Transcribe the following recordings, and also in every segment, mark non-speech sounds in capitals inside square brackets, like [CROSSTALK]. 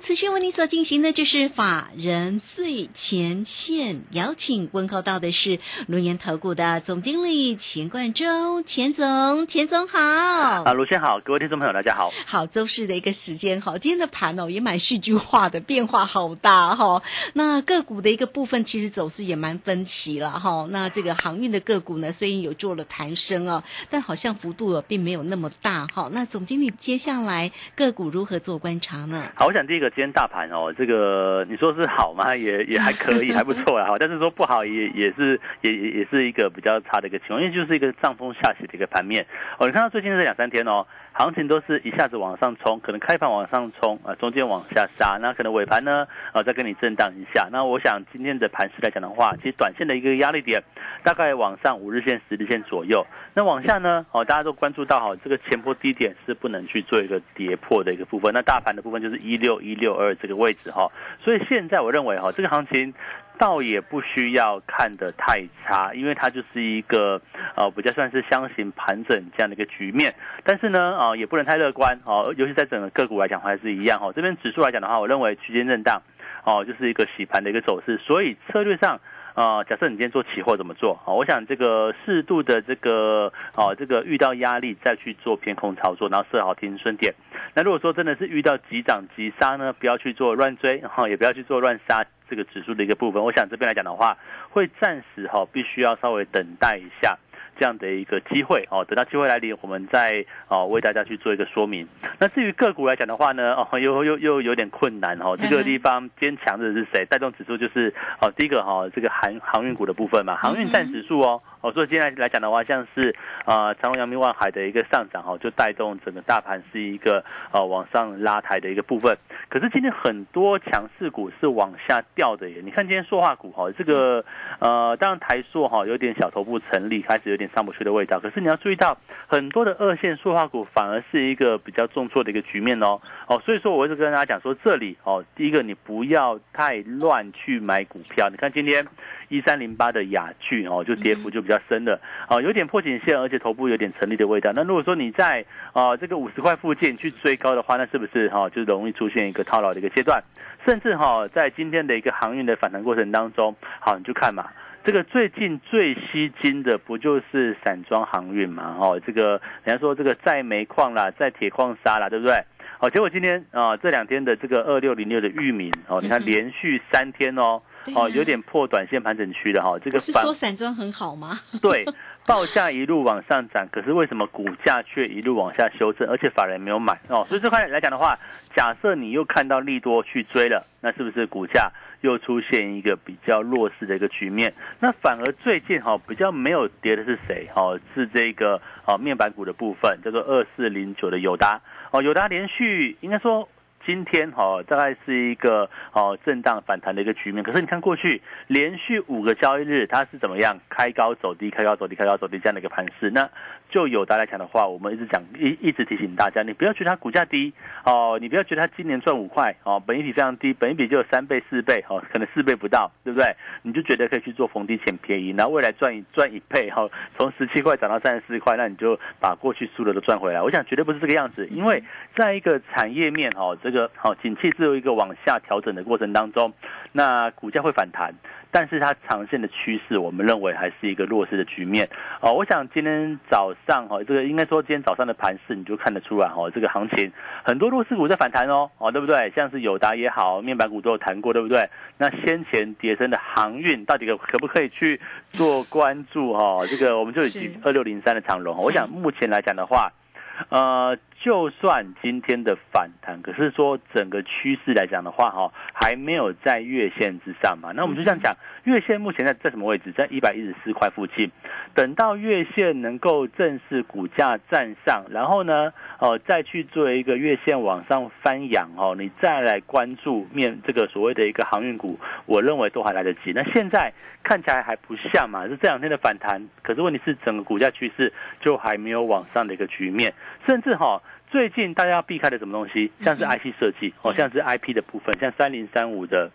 持续为您所进行的就是法人最前线，邀请问候到的是龙岩投顾的总经理钱冠中，钱总，钱总好。啊，卢先好，各位听众朋友大家好。好，周四的一个时间，好，今天的盘哦也蛮戏剧化的，变化好大哈。那个股的一个部分其实走势也蛮分歧了哈。那这个航运的个股呢，虽然有做了弹升哦，但好像幅度并没有那么大哈。那总经理接下来个股如何做观察呢？好，我想第一个。今天大盘哦，这个你说是好吗？[LAUGHS] 也也还可以，[LAUGHS] 还不错啦。哈，但是说不好也也是也也也是一个比较差的一个情况，因为就是一个上风下雪的一个盘面哦。你看到最近这两三天哦。行情都是一下子往上冲，可能开盘往上冲啊，中间往下杀，那可能尾盘呢啊再跟你震荡一下。那我想今天的盘势来讲的话，其实短线的一个压力点大概往上五日线、十日线左右。那往下呢，哦大家都关注到哈，这个前波低点是不能去做一个跌破的一个部分。那大盘的部分就是一六一六二这个位置哈。所以现在我认为哈，这个行情。倒也不需要看得太差，因为它就是一个呃比较算是箱型盘整这样的一个局面。但是呢，啊也不能太乐观哦，尤其在整个个股来讲还是一样哦。这边指数来讲的话，我认为区间震荡哦，就是一个洗盘的一个走势。所以策略上啊，假设你今天做期货怎么做啊？我想这个适度的这个哦，这个遇到压力再去做偏空操作，然后设好停损点。那如果说真的是遇到急涨急杀呢，不要去做乱追，哈，也不要去做乱杀。这个指数的一个部分，我想这边来讲的话，会暂时哈，必须要稍微等待一下这样的一个机会哦。等到机会来临，我们再哦为大家去做一个说明。那至于个股来讲的话呢，哦又又又有点困难哦。这个地方坚强的是谁？带动指数就是哦第一个哈，这个航航运股的部分嘛，航运占指数哦。哦，所以今天来讲的话，像是啊长隆、阳明、万海的一个上涨，哈，就带动整个大盘是一个呃往上拉抬的一个部分。可是今天很多强势股是往下掉的耶。你看今天塑化股哈，这个呃，当然台塑哈有点小头部成立，开始有点上不去的味道。可是你要注意到，很多的二线塑化股反而是一个比较重挫的一个局面哦。哦，所以说我一直跟大家讲说，这里哦，第一个你不要太乱去买股票。你看今天。一三零八的雅聚哦，就跌幅就比较深了，哦，有点破颈线，而且头部有点成立的味道。那如果说你在啊这个五十块附近去追高的话，那是不是哈就容易出现一个套牢的一个阶段？甚至哈在今天的一个航运的反弹过程当中，好你就看嘛，这个最近最吸金的不就是散装航运嘛？哦，这个人家说这个在煤矿啦，在铁矿砂啦，对不对？哦，结果今天啊这两天的这个二六零六的域名哦，你看连续三天哦。哦，有点破短线盘整区的哈，这个是说散装很好吗？[LAUGHS] 对，报价一路往上涨，可是为什么股价却一路往下修正？而且法人没有买哦，所以这块来讲的话，假设你又看到利多去追了，那是不是股价又出现一个比较弱势的一个局面？那反而最近哈比较没有跌的是谁？哈，是这个哦面板股的部分，叫做二四零九的友达哦，友达连续应该说。今天哈大概是一个哦震荡反弹的一个局面，可是你看过去连续五个交易日它是怎么样开高走低，开高走低，开高走低这样的一个盘势，那。就有大来讲的话，我们一直讲一一直提醒大家，你不要觉得它股价低哦，你不要觉得它今年赚五块哦，本益比非常低，本益比就有三倍四倍哦，可能四倍不到，对不对？你就觉得可以去做逢低捡便宜，然后未来赚一赚一倍哈，从十七块涨到三十四块，那你就把过去输的都赚回来。我想绝对不是这个样子，因为在一个产业面哦，这个好景气只有一个往下调整的过程当中，那股价会反弹。但是它长线的趋势，我们认为还是一个弱势的局面哦。我想今天早上哈，这个应该说今天早上的盘势，你就看得出来哈，这个行情很多弱势股在反弹哦，哦对不对？像是友达也好，面板股都有谈过，对不对？那先前跌升的航运到底可可不可以去做关注哈？这个我们就以二六零三的长龙，我想目前来讲的话，呃。就算今天的反弹，可是说整个趋势来讲的话，哈，还没有在月线之上嘛。那我们就这样讲，月线目前在在什么位置？在一百一十四块附近。等到月线能够正式股价站上，然后呢，哦，再去做一个月线往上翻扬，哦，你再来关注面这个所谓的一个航运股，我认为都还来得及。那现在看起来还不像嘛，是这两天的反弹，可是问题是整个股价趋势就还没有往上的一个局面，甚至哈，最近大家要避开的什么东西，像是 IC 设计哦，像是 IP 的部分，像三零三五的。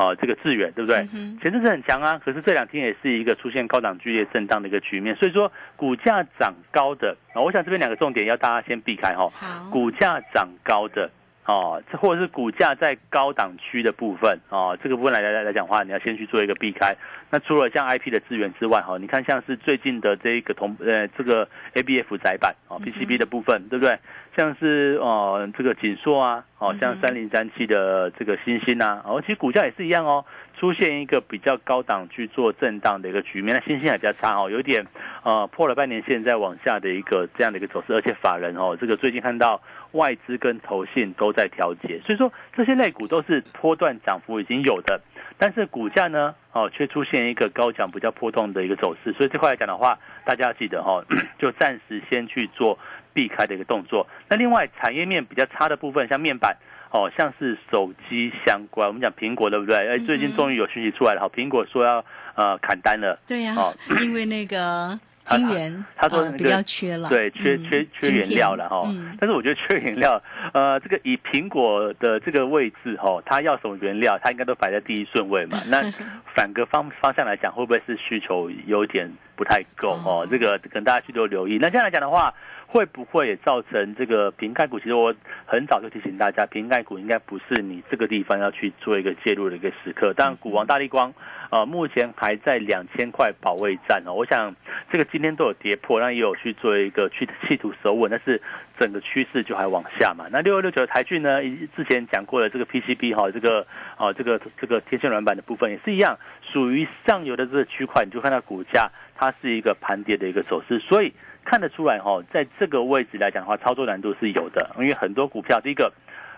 哦，这个致远对不对？前阵子很强啊，可是这两天也是一个出现高档剧烈震荡的一个局面，所以说股价涨高的，我想这边两个重点要大家先避开哈。好，股价涨高的哦，这或者是股价在高档区的部分哦，这个部分来来来讲话，你要先去做一个避开。那除了像 IP 的资源之外哈，你看像是最近的这一个同呃这个 ABF 窄板哦 PCB 的部分，对不对？像是哦这个锦硕啊，哦像三零三七的这个星星啊，哦其实股价也是一样哦，出现一个比较高档去做震荡的一个局面。那星星还比较差哦，有点呃破了半年线在往下的一个这样的一个走势，而且法人哦这个最近看到外资跟投信都在调节，所以说这些类股都是波段涨幅已经有的，但是股价呢哦却出现一个高涨比较波动的一个走势，所以这块来讲的话，大家要记得哈，[CLEARS THROAT] 就暂时先去做。避开的一个动作。那另外产业面比较差的部分，像面板哦，像是手机相关，我们讲苹果对不对？哎，最近终于有讯息出来了，好，苹果说要呃砍单了。对呀，[LAUGHS] 因为那个晶圆，他说比较缺了，对，缺缺缺原料了哈。但是我觉得缺原料，呃，这个以苹果的这个位置哈，它要什么原料，它应该都摆在第一顺位嘛。那 [LAUGHS] 反个方方向来讲，会不会是需求有点不太够哦？这个可能大家去多留意。那这样来讲的话。会不会也造成这个瓶盖股？其实我很早就提醒大家，瓶盖股应该不是你这个地方要去做一个介入的一个时刻。但股王大力光，呃，目前还在两千块保卫战哦。我想这个今天都有跌破，那也有去做一个去企图守稳，但是整个趋势就还往下嘛。那六二六九的台骏呢？之前讲过了，这个 PCB 哈，这个啊，这个这个天线软板的部分也是一样，属于上游的这个区块，你就看到股价它是一个盘跌的一个走势，所以。看得出来哈，在这个位置来讲的话，操作难度是有的，因为很多股票，第一个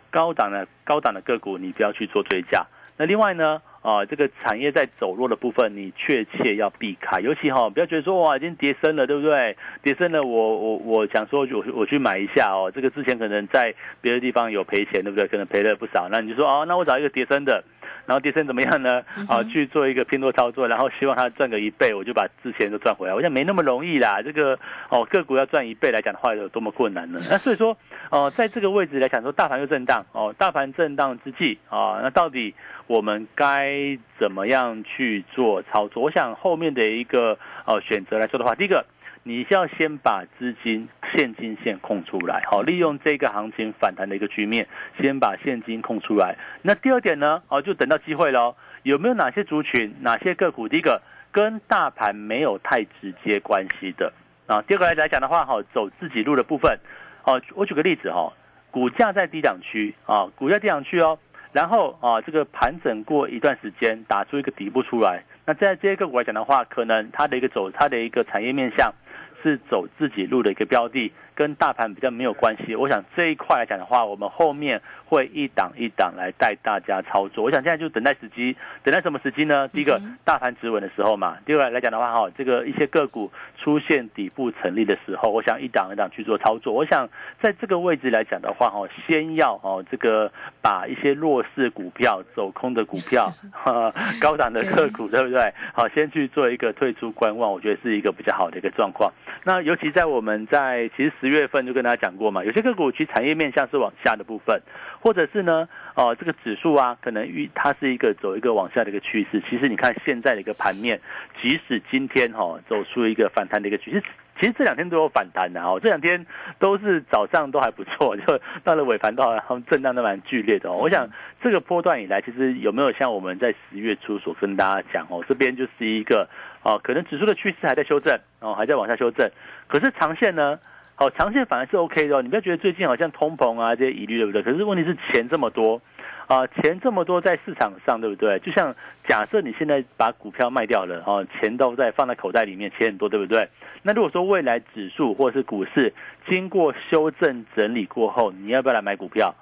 高档的高档的个股，你不要去做追加。那另外呢，啊，这个产业在走弱的部分，你确切要避开，尤其哈，不要觉得说哇，已经跌深了，对不对？跌深了，我我我想说，我我去买一下哦，这个之前可能在别的地方有赔钱，对不对？可能赔了不少，那你就说哦，那我找一个跌深的。然后跌升怎么样呢？啊，去做一个拼多操作，然后希望它赚个一倍，我就把之前都赚回来。我想没那么容易啦。这个哦，个股要赚一倍来讲的话，有多么困难呢？那所以说，哦，在这个位置来讲，说大盘又震荡哦，大盘震荡之际啊，那到底我们该怎么样去做操作？我想后面的一个哦选择来说的话，第一个。你是要先把资金现金线空出来，好，利用这个行情反弹的一个局面，先把现金空出来。那第二点呢？哦，就等到机会喽。有没有哪些族群、哪些个股？第一个跟大盘没有太直接关系的啊。第二个来来讲的话，哈，走自己路的部分。哦，我举个例子哈，股价在低档区啊，股价低档区哦，然后啊，这个盘整过一段时间，打出一个底部出来。那在这些个股来讲的话，可能它的一个走，它的一个产业面向。是走自己路的一个标的，跟大盘比较没有关系。我想这一块来讲的话，我们后面会一档一档来带大家操作。我想现在就等待时机，等待什么时机呢？第一个，大盘止稳的时候嘛。第二个来讲的话，哈，这个一些个股出现底部成立的时候，我想一档一档去做操作。我想在这个位置来讲的话，哈，先要哦这个把一些弱势股票、走空的股票、[LAUGHS] 高档的个股，[LAUGHS] 对不对？好，先去做一个退出观望，我觉得是一个比较好的一个状况。那尤其在我们在其实十月份就跟大家讲过嘛，有些个股其实产业面向是往下的部分，或者是呢，哦这个指数啊，可能预它是一个走一个往下的一个趋势。其实你看现在的一个盘面，即使今天哈走出一个反弹的一个趋势，其实这两天都有反弹的哦，这两天都是早上都还不错，就到了 [LAUGHS] 尾盘到他们震荡都蛮剧烈的哦。我想这个波段以来，其实有没有像我们在十月初所跟大家讲哦，这边就是一个。哦，可能指数的趋势还在修正，哦，还在往下修正。可是长线呢？哦，长线反而是 OK 的哦。你不要觉得最近好像通膨啊这些疑虑，对不对？可是问题是钱这么多，啊，钱这么多在市场上，对不对？就像假设你现在把股票卖掉了，哦，钱都在放在口袋里面，钱很多，对不对？那如果说未来指数或是股市经过修正整理过后，你要不要来买股票？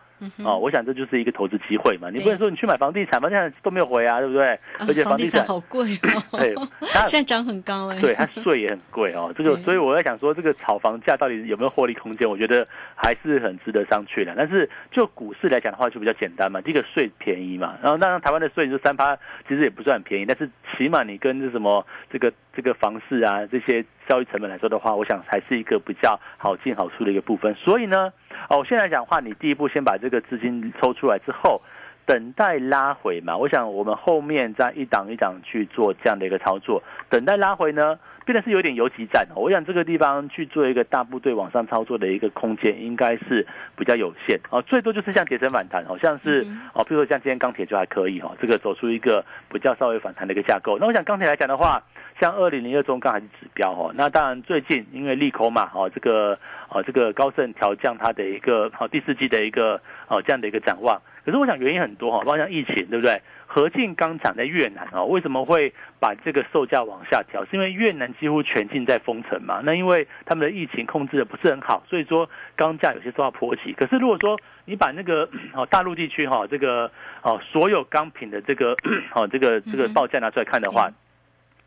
哦，我想这就是一个投资机会嘛。你不能说你去买房地产，房地产都没有回啊，对不对？而且房地产好贵哦，[LAUGHS] 对，[LAUGHS] 现在涨很高哎。对，它税也很贵哦。这个，所以我在想说，这个炒房价到底有没有获利空间？我觉得还是很值得上去的。但是就股市来讲的话，就比较简单嘛。第一个税便宜嘛，然后当然台湾的税就三趴，其实也不算很便宜，但是起码你跟这什么这个这个房市啊这些交易成本来说的话，我想还是一个比较好进好出的一个部分。所以呢，哦，现在讲话，你第一步先把这个资金抽出来之后，等待拉回嘛。我想我们后面再一档一档去做这样的一个操作，等待拉回呢。变得是有点游击战哦，我想这个地方去做一个大部队往上操作的一个空间应该是比较有限哦，最多就是像跌升反弹，好像是哦，比如说像今天钢铁就还可以哈，这个走出一个比较稍微反弹的一个架构。那我想钢铁来讲的话，像二零零二中钢还是指标哦，那当然最近因为利空嘛哦，这个哦这个高盛调降它的一个哦第四季的一个哦这样的一个展望，可是我想原因很多哈，包括像疫情对不对？合进钢厂在越南哦，为什么会把这个售价往下调？是因为越南几乎全境在封城嘛？那因为他们的疫情控制的不是很好，所以说钢价有些受到波及。可是如果说你把那个哦大陆地区哈这个哦所有钢品的这个哦这个这个报价拿出来看的话，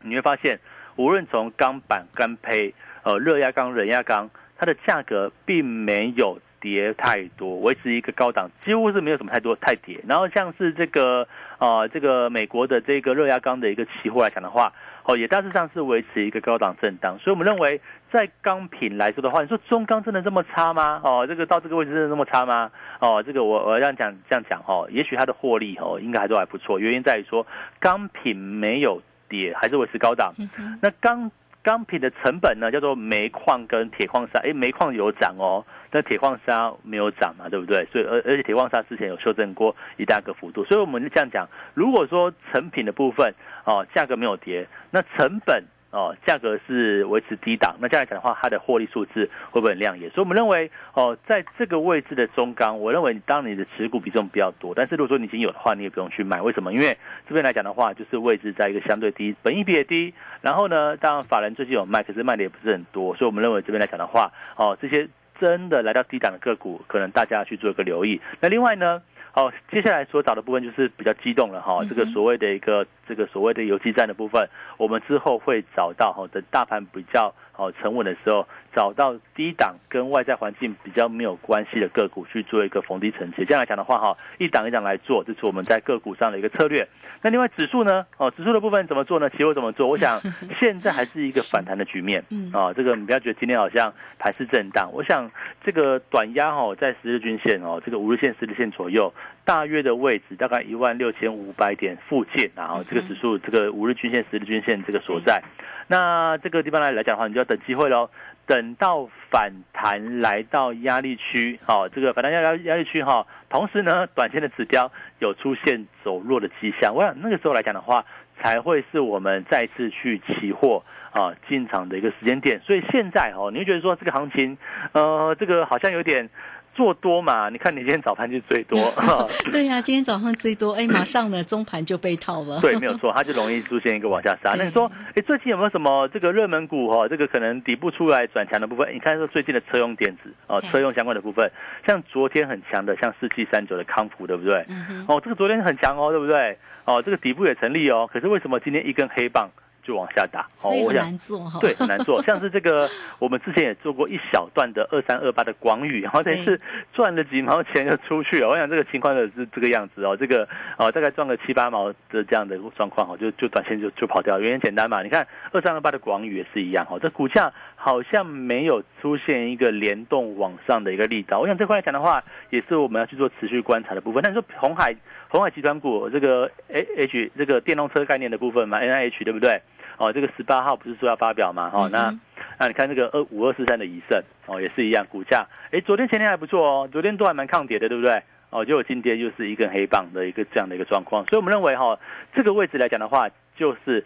你会发现无论从钢板、钢坯、呃热轧钢、冷轧钢，它的价格并没有。跌太多，维持一个高档，几乎是没有什么太多太跌。然后像是这个呃，这个美国的这个热轧钢的一个期货来讲的话，哦，也大致上是维持一个高档震荡。所以我们认为，在钢品来说的话，你说中钢真的这么差吗？哦，这个到这个位置真的那么差吗？哦，这个我我这样讲这样讲哦，也许它的获利哦，应该还都还不错。原因在于说钢品没有跌，还是维持高档。那钢钢品的成本呢，叫做煤矿跟铁矿砂。哎，煤矿有涨哦。那铁矿砂没有涨嘛，对不对？所以而而且铁矿砂之前有修正过一大个幅度，所以我们就这样讲，如果说成品的部分哦价格没有跌，那成本哦价格是维持低档，那这样来讲的话，它的获利数字会不会很亮眼？所以我们认为哦，在这个位置的中钢，我认为当你的持股比重比较多，但是如果说你已经有的话，你也不用去买。为什么？因为这边来讲的话，就是位置在一个相对低，本益比也低，然后呢，当然法人最近有卖，可是卖的也不是很多，所以我们认为这边来讲的话，哦这些。真的来到低档的个股，可能大家要去做一个留意。那另外呢，哦，接下来所找的部分就是比较激动了哈，这个所谓的一个这个所谓的游击战的部分，我们之后会找到哈，等大盘比较哦沉稳的时候。找到低档跟外在环境比较没有关系的个股去做一个逢低承接，这样来讲的话哈，一档一档来做，这是我们在个股上的一个策略。那另外指数呢？哦，指数的部分怎么做呢？期货怎么做？我想 [LAUGHS] 现在还是一个反弹的局面。嗯啊，这个你不要觉得今天好像盘是震荡。我想这个短压哈，在十日均线哦，这个五日线、十日线左右，大约的位置大概一万六千五百点附近，然后这个指数这个五日均线、十日均线这个所在。那这个地方来来讲的话，你就要等机会喽。等到反弹来到压力区，好，这个反弹压压压力区哈，同时呢，短线的指标有出现走弱的迹象，我想那个时候来讲的话，才会是我们再次去期货啊进场的一个时间点。所以现在哦，你会觉得说这个行情，呃，这个好像有点。做多嘛？你看你今天早盘就最多，[LAUGHS] [LAUGHS] 对呀，今天早上最多，哎，[LAUGHS] 马上呢中盘就被套了。对，没有错，它就容易出现一个往下杀。那你说，哎，最近有没有什么这个热门股哈？这个可能底部出来转强的部分？你看说最近的车用电子哦，车用相关的部分，像昨天很强的，像四七三九的康福，对不对？哦，这个昨天很强哦，对不对？哦，这个底部也成立哦。可是为什么今天一根黑棒？就往下打，所以很难做哈。对，很难做。[LAUGHS] 像是这个，我们之前也做过一小段的二三二八的广宇，然后等于是赚了几毛钱就出去了。我想这个情况的是这个样子哦，这个哦大概赚个七八毛的这样的状况哦，就就短线就就跑掉。原因简单嘛，你看二三二八的广宇也是一样哦，这股价好像没有出现一个联动往上的一个力道。我想这块来讲的话，也是我们要去做持续观察的部分。但是说红海红海集团股这个 A H 这个电动车概念的部分嘛，N I H 对不对？哦，这个十八号不是说要发表嘛？哦，那那你看这个二五二四三的以盛哦，也是一样，股价哎，昨天前天还不错哦，昨天都还蛮抗跌的，对不对？哦，结果今天又是一根黑棒的一个这样的一个状况，所以我们认为哈，这个位置来讲的话，就是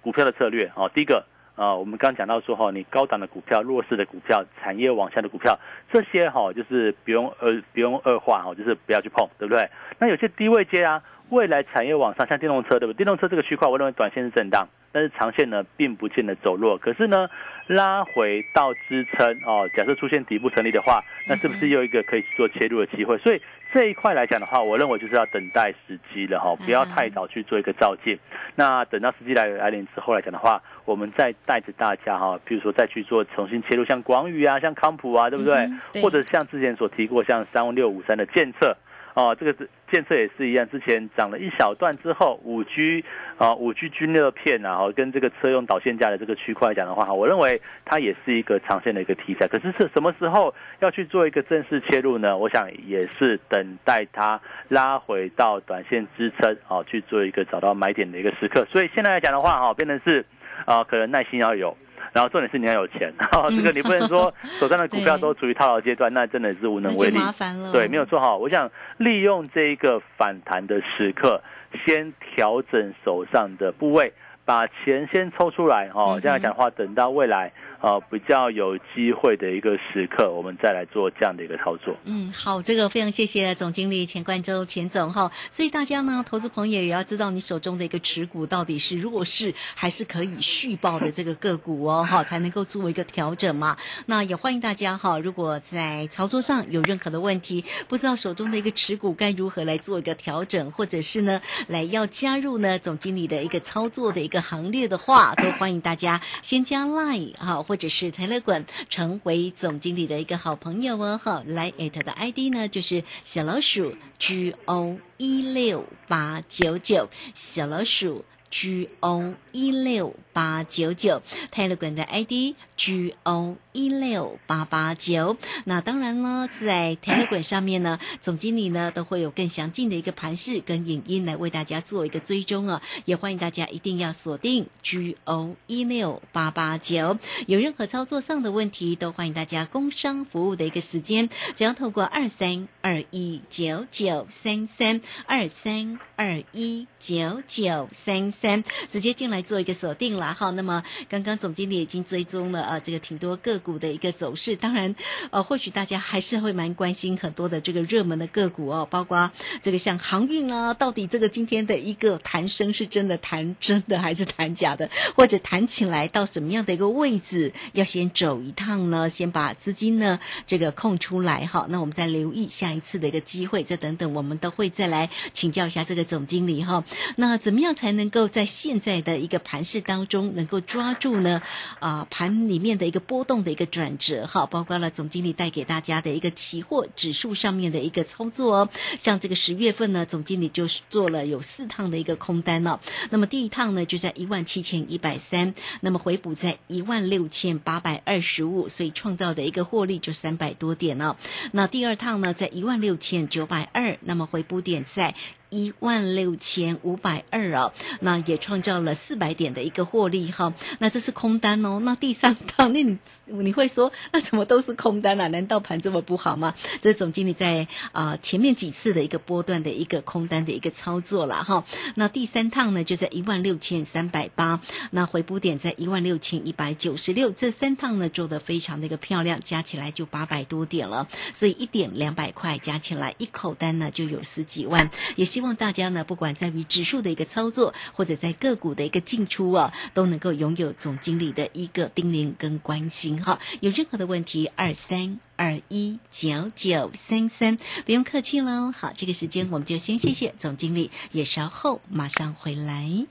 股票的策略哦。第一个啊，我们刚讲到说哈，你高档的股票、弱势的股票、产业往下的股票，这些哈就是不用呃不用恶化哈，就是不要去碰，对不对？那有些低位接啊，未来产业往上，像电动车对不对？电动车这个区块，我认为短线是震荡。但是长线呢并不见得走弱。可是呢，拉回到支撑哦，假设出现底部成立的话，那是不是又一个可以做切入的机会？所以这一块来讲的话，我认为就是要等待时机了哈，不要太早去做一个照进。那等到时机来来临之后来讲的话，我们再带着大家哈，比如说再去做重新切入，像广宇啊，像康普啊，对不对？嗯对或者像之前所提过，像三六五三的建测。哦，这个是建设也是一样，之前涨了一小段之后，五 G 啊，五 G 均热片啊，哦，跟这个车用导线架的这个区块来讲的话，我认为它也是一个长线的一个题材。可是是什么时候要去做一个正式切入呢？我想也是等待它拉回到短线支撑，哦，去做一个找到买点的一个时刻。所以现在来讲的话，哈，变成是啊，可能耐心要有。然后重点是你要有钱，这个你不能说 [LAUGHS] 手上的股票都处于套牢阶段，那真的是无能为力麻烦了。对，没有做好。我想利用这一个反弹的时刻，先调整手上的部位，把钱先抽出来哦。这样讲的话，等到未来啊比较有机会的一个时刻，我们再来做这样的一个操作。嗯，好，这个非常谢谢总经理钱冠周钱总哈。所以大家呢，投资朋友也要知道你手中的一个持股到底是弱势还是可以续报的这个个股哦，哈，才能够做一个调整嘛。那也欢迎大家哈，如果在操作上有任何的问题，不知道手中的一个持股该如何来做一个调整，或者是呢，来要加入呢总经理的一个操作的一个行列的话，都欢迎大家先加 Line 哈，或者是台乐馆成为总经理的一个好朋友哦好。来艾特的 ID 呢就是小老鼠 G O 一六八九九，小老鼠 G O 一六八九九，Telegram 的 ID G O 一六八八九。那当然呢，在 Telegram 上面呢，[COUGHS] 总经理呢都会有更详尽的一个盘势跟影音来为大家做一个追踪啊，也欢迎大家一定要锁定 G O 一六八八九。有任何操作上的问题，都欢迎大家工商服务的一个时间，只要透过二三二一九九三三二三二一九九三三直接进来做一个锁定了哈。那么刚刚总经理已经追踪了呃这个挺多个股的一个走势，当然呃或许大家还是会蛮关心很多的这个热门的个股哦，包括这个像航运啊，到底这个今天的一个弹升是真的弹真的还是弹假的，[LAUGHS] 或者弹起来到什么样的一个位置，要先走一趟呢？先把资金呢这个空出来哈，那我们再留意下一次的一个机会，再等等我们都会再来请教一下这个总经理哈。那怎么样才能够在现在的一一个盘势当中能够抓住呢？啊、盘里面的一个波动的一个转折哈，包括了总经理带给大家的一个期货指数上面的一个操作哦。像这个十月份呢，总经理就是做了有四趟的一个空单哦。那么第一趟呢就在一万七千一百三，那么回补在一万六千八百二十五，所以创造的一个获利就三百多点哦。那第二趟呢在一万六千九百二，那么回补点在。一万六千五百二哦，那也创造了四百点的一个获利哈。那这是空单哦。那第三趟，那你你会说，那怎么都是空单啊？难道盘这么不好吗？这是总经理在啊、前面几次的一个波段的一个空单的一个操作了哈。那第三趟呢，就在一万六千三百八，那回补点在一万六千一百九十六。这三趟呢做的非常的一个漂亮，加起来就八百多点了。所以一点两百块加起来，一口单呢就有十几万。也是希望大家呢，不管在于指数的一个操作，或者在个股的一个进出啊，都能够拥有总经理的一个叮咛跟关心哈。有任何的问题，二三。二一九九三三，不用客气喽。好，这个时间我们就先谢谢总经理，也稍后马上回来。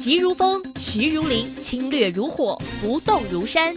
急如风，徐如林，侵略如火，不动如山。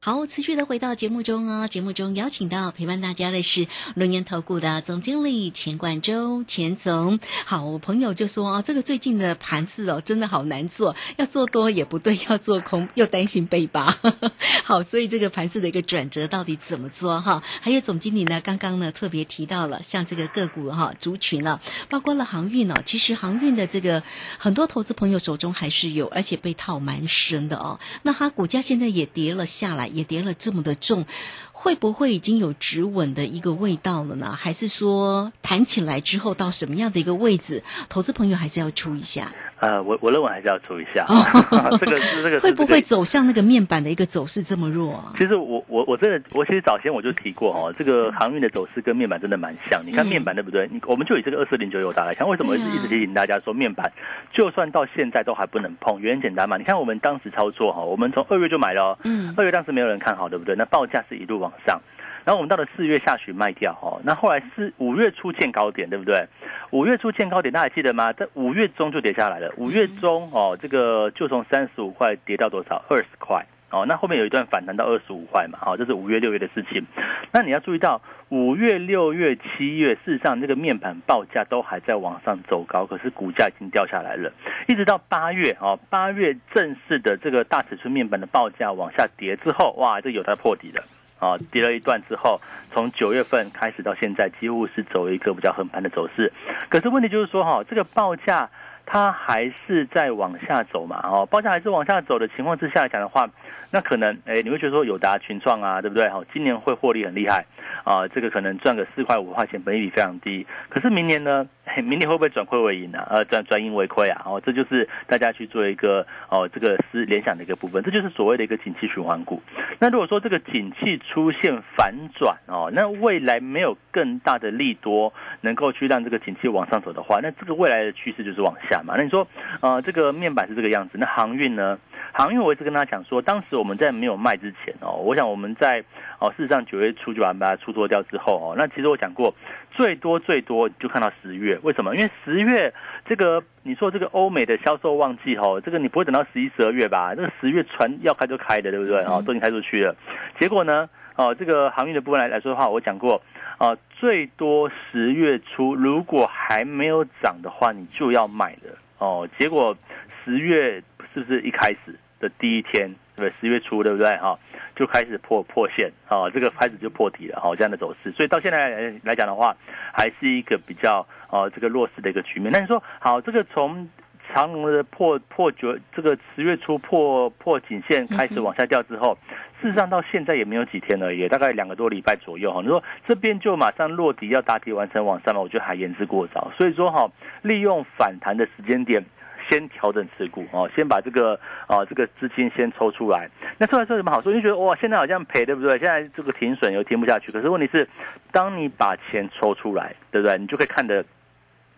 好，持续的回到节目中哦。节目中邀请到陪伴大家的是龙岩投顾的总经理钱冠周，钱总。好，我朋友就说啊，这个最近的盘势哦，真的好难做，要做多也不对，[LAUGHS] 要做空又担心被扒。[LAUGHS] 好，所以这个盘势的一个转折到底怎么做哈？还有总经理呢，刚刚呢特别提到了，像这个个股哈族群呢，包括了航运哦，其实航运的这个很多投资朋友手中还是有，而且被套蛮深的哦。那它股价现在也跌了下来。也跌了这么的重，会不会已经有止稳的一个味道了呢？还是说弹起来之后到什么样的一个位置，投资朋友还是要出一下？呃，我我认为还是要注意一下，[LAUGHS] 这个是这个会不会走向那个面板的一个走势这么弱？其实我我我真的我其实早先我就提过哦，这个航运的走势跟面板真的蛮像。你看面板对不对？你我们就以这个二四零九有大来看，为什么一直一直提醒大家说面板就算到现在都还不能碰？原因简单嘛，你看我们当时操作哈，我们从二月就买了，嗯，二月当时没有人看好，对不对？那报价是一路往上。然后我们到了四月下旬卖掉哦，那后来四五月初见高点，对不对？五月初见高点，大家还记得吗？在五月中就跌下来了。五月中哦，这个就从三十五块跌到多少？二十块哦。那后面有一段反弹到二十五块嘛？哦，这是五月六月的事情。那你要注意到，五月、六月、七月，事实上这个面板报价都还在往上走高，可是股价已经掉下来了。一直到八月哦，八月正式的这个大尺寸面板的报价往下跌之后，哇，这有它破底了。啊，跌了一段之后，从九月份开始到现在，几乎是走一个比较横盘的走势。可是问题就是说，哈，这个报价它还是在往下走嘛，哦，报价还是往下走的情况之下来讲的话，那可能，哎，你会觉得说友达群创啊，对不对？哈，今年会获利很厉害。啊，这个可能赚个四块五块钱，本益比非常低。可是明年呢？明年会不会转亏为盈呢？呃，转转盈为亏啊？哦，这就是大家去做一个哦，这个是联想的一个部分。这就是所谓的一个景气循环股。那如果说这个景气出现反转哦，那未来没有更大的利多能够去让这个景气往上走的话，那这个未来的趋势就是往下嘛。那你说，呃，这个面板是这个样子，那航运呢？航运我一直跟他讲说，当时我们在没有卖之前哦，我想我们在哦，事实上九月初就把它出脱掉之后哦，那其实我讲过，最多最多就看到十月，为什么？因为十月这个你说这个欧美的销售旺季哦，这个你不会等到十一、十二月吧？这个十月船要开就开的，对不对？哦，都已经开出去了。结果呢，哦，这个航运的部分来来说的话，我讲过，啊，最多十月初如果还没有涨的话，你就要买的哦。结果十月。是不是一开始的第一天，对不对？十月初，对不对？哈，就开始破破线，啊，这个开始就破底了，哈，这样的走势。所以到现在来讲的话，还是一个比较呃这个弱势的一个局面。那你说，好，这个从长龙的破破九，这个十月初破破颈线开始往下掉之后，事实上到现在也没有几天了，也，大概两个多礼拜左右，哈。你说这边就马上落底要打底完成往上了？我觉得还言之过早。所以说，哈，利用反弹的时间点。先调整持股哦，先把这个啊这个资金先抽出来。那出来之后有什么好处？就觉得哇，现在好像赔，对不对？现在这个停损又停不下去。可是问题是，当你把钱抽出来，对不对？你就可以看得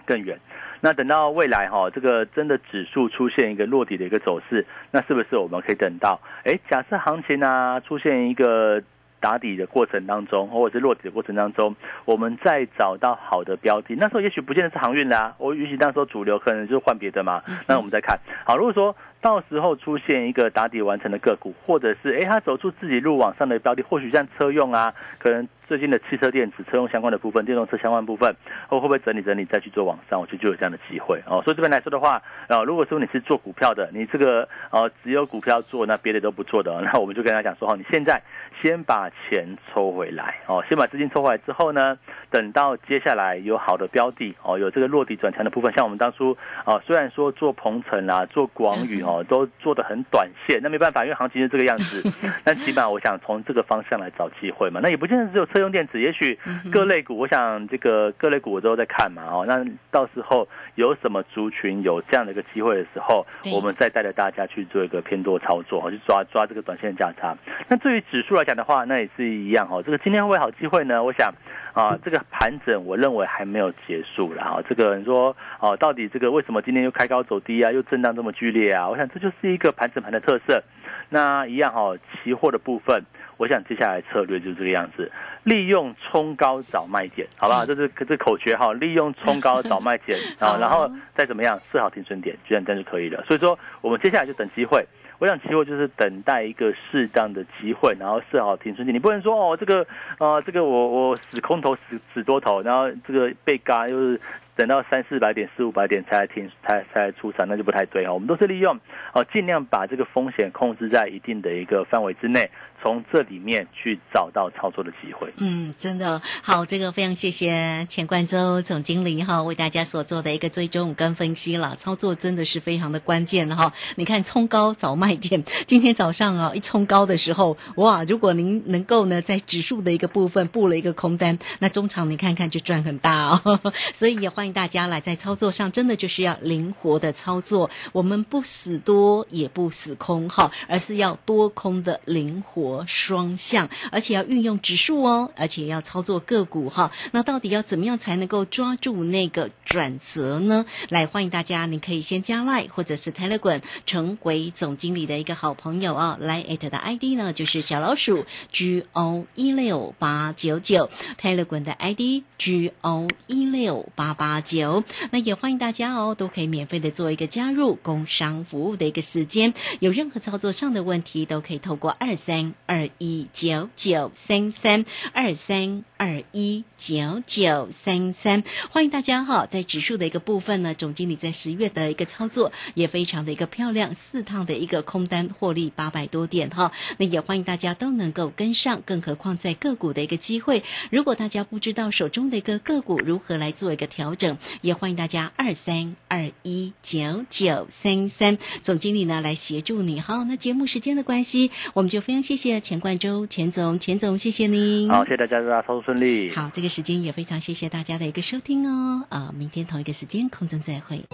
更远。那等到未来哈，这个真的指数出现一个落底的一个走势，那是不是我们可以等到？哎，假设行情啊出现一个。打底的过程当中，或者是落底的过程当中，我们再找到好的标的，那时候也许不见得是航运啦，我也许那时候主流可能就是换别的嘛。那我们再看。好，如果说到时候出现一个打底完成的个股，或者是哎它走出自己路网上的标的，或许像车用啊，可能。最近的汽车电子、车用相关的部分、电动车相关部分，会会不会整理整理再去做网上？我觉得就有这样的机会哦。所以这边来说的话，啊，如果说你是做股票的，你这个呃只有股票做，那别的都不做的，那我们就跟他讲说，哦，你现在先把钱抽回来哦，先把资金抽回来之后呢，等到接下来有好的标的哦，有这个落地转强的部分，像我们当初啊，虽然说做鹏程啊、做广宇哦，都做的很短线，那没办法，因为行情是这个样子，[LAUGHS] 但起码我想从这个方向来找机会嘛，那也不见得只有车。用电子，也许各类股，我想这个各类股我都在看嘛，哦，那到时候有什么族群有这样的一个机会的时候，我们再带着大家去做一个偏多操作，去抓抓这个短线价差。那对于指数来讲的话，那也是一样哦。这个今天会不会好机会呢？我想啊，这个盘整我认为还没有结束了啊。这个你说哦，到底这个为什么今天又开高走低啊，又震荡这么剧烈啊？我想这就是一个盘整盘的特色。那一样哈，期货的部分。我想接下来策略就是这个样子，利用冲高找卖点，好不好？这是这口诀哈，利用冲高找卖点 [LAUGHS] 啊，然后再怎么样设好停损点，这样这样就可以了。所以说，我们接下来就等机会。我想期货就是等待一个适当的机会，然后设好停损点。你不能说哦，这个呃，这个我我死空头死死多头，然后这个被嘎又是等到三四百点、四五百点才停才才出场，那就不太对啊。我们都是利用哦，尽量把这个风险控制在一定的一个范围之内。从这里面去找到操作的机会。嗯，真的好，这个非常谢谢钱冠洲总经理哈，为大家所做的一个追踪跟分析了。操作真的是非常的关键哈。你看冲高找卖点，今天早上啊一冲高的时候，哇，如果您能够呢在指数的一个部分布了一个空单，那中场你看看就赚很大哦。[LAUGHS] 所以也欢迎大家来在操作上，真的就是要灵活的操作，我们不死多也不死空哈，而是要多空的灵活。双向，而且要运用指数哦，而且要操作个股哈。那到底要怎么样才能够抓住那个转折呢？来，欢迎大家，你可以先加 Line 或者是 Telegram 成为总经理的一个好朋友啊。来，at 的 ID 呢就是小老鼠 G O 一六八九九，Telegram 的 ID G O 一六八八九。那也欢迎大家哦，都可以免费的做一个加入工商服务的一个时间。有任何操作上的问题，都可以透过二三。二一九九三三二三二一九九三三，欢迎大家哈！在指数的一个部分呢，总经理在十月的一个操作也非常的一个漂亮，四趟的一个空单获利八百多点哈。那也欢迎大家都能够跟上，更何况在个股的一个机会，如果大家不知道手中的一个个股如何来做一个调整，也欢迎大家二三二一九九三三，总经理呢来协助你哈。那节目时间的关系，我们就非常谢谢。钱冠洲，钱总，钱总，谢谢您。好，谢谢大家，大家操作顺利。好，这个时间也非常谢谢大家的一个收听哦。啊，明天同一个时间空中再会。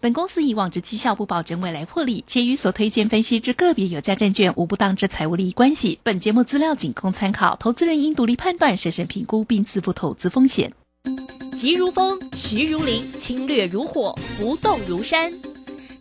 本公司以往之绩效不保证未来获利，且与所推荐分析之个别有价证券无不当之财务利益关系。本节目资料仅供参考，投资人应独立判断、审慎评估并自负投资风险。急如风，徐如林，侵略如火，不动如山。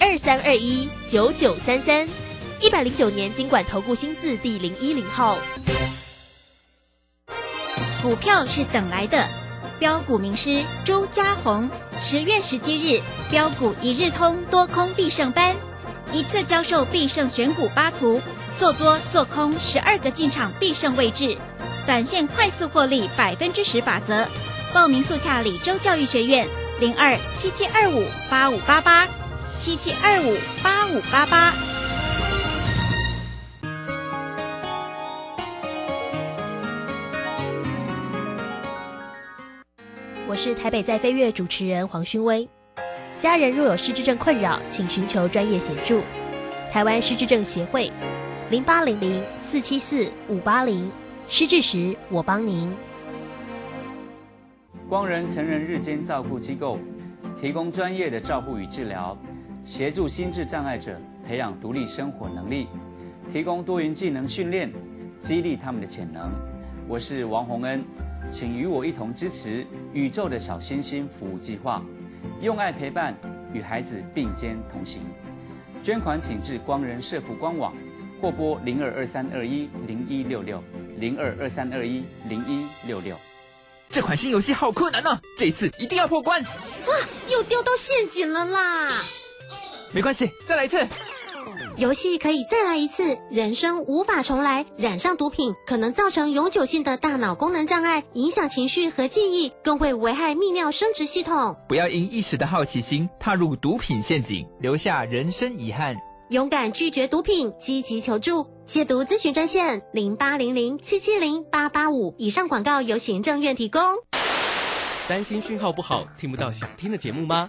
二三二一九九三三，一百零九年经管投顾新字第零一零号。股票是等来的，标股名师朱家红，十月十七日标股一日通多空必胜班，一次教授必胜选股八图，做多做空十二个进场必胜位置，短线快速获利百分之十法则。报名速洽李州教育学院零二七七二五八五八八。七七二五八五八八。我是台北在飞跃主持人黄勋威。家人若有失智症困扰，请寻求专业协助。台湾失智症协会零八零零四七四五八零。失智时我帮您。光仁成人日间照顾机构提供专业的照护与治疗。协助心智障碍者培养独立生活能力，提供多元技能训练，激励他们的潜能。我是王洪恩，请与我一同支持宇宙的小星星服务计划，用爱陪伴，与孩子并肩同行。捐款请至光仁社福官网，或拨零二二三二一零一六六零二二三二一零一六六。这款新游戏好困难呢，这次一定要破关！哇，又掉到陷阱了啦！没关系，再来一次。游戏可以再来一次，人生无法重来。染上毒品可能造成永久性的大脑功能障碍，影响情绪和记忆，更会危害泌尿生殖系统。不要因一时的好奇心踏入毒品陷阱，留下人生遗憾。勇敢拒绝毒品，积极求助。戒毒咨询专线零八零零七七零八八五。以上广告由行政院提供。担心讯号不好，听不到想听的节目吗？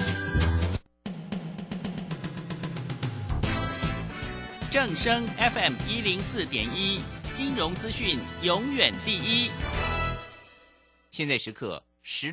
正声 FM 一零四点一，金融资讯永远第一。现在时刻十。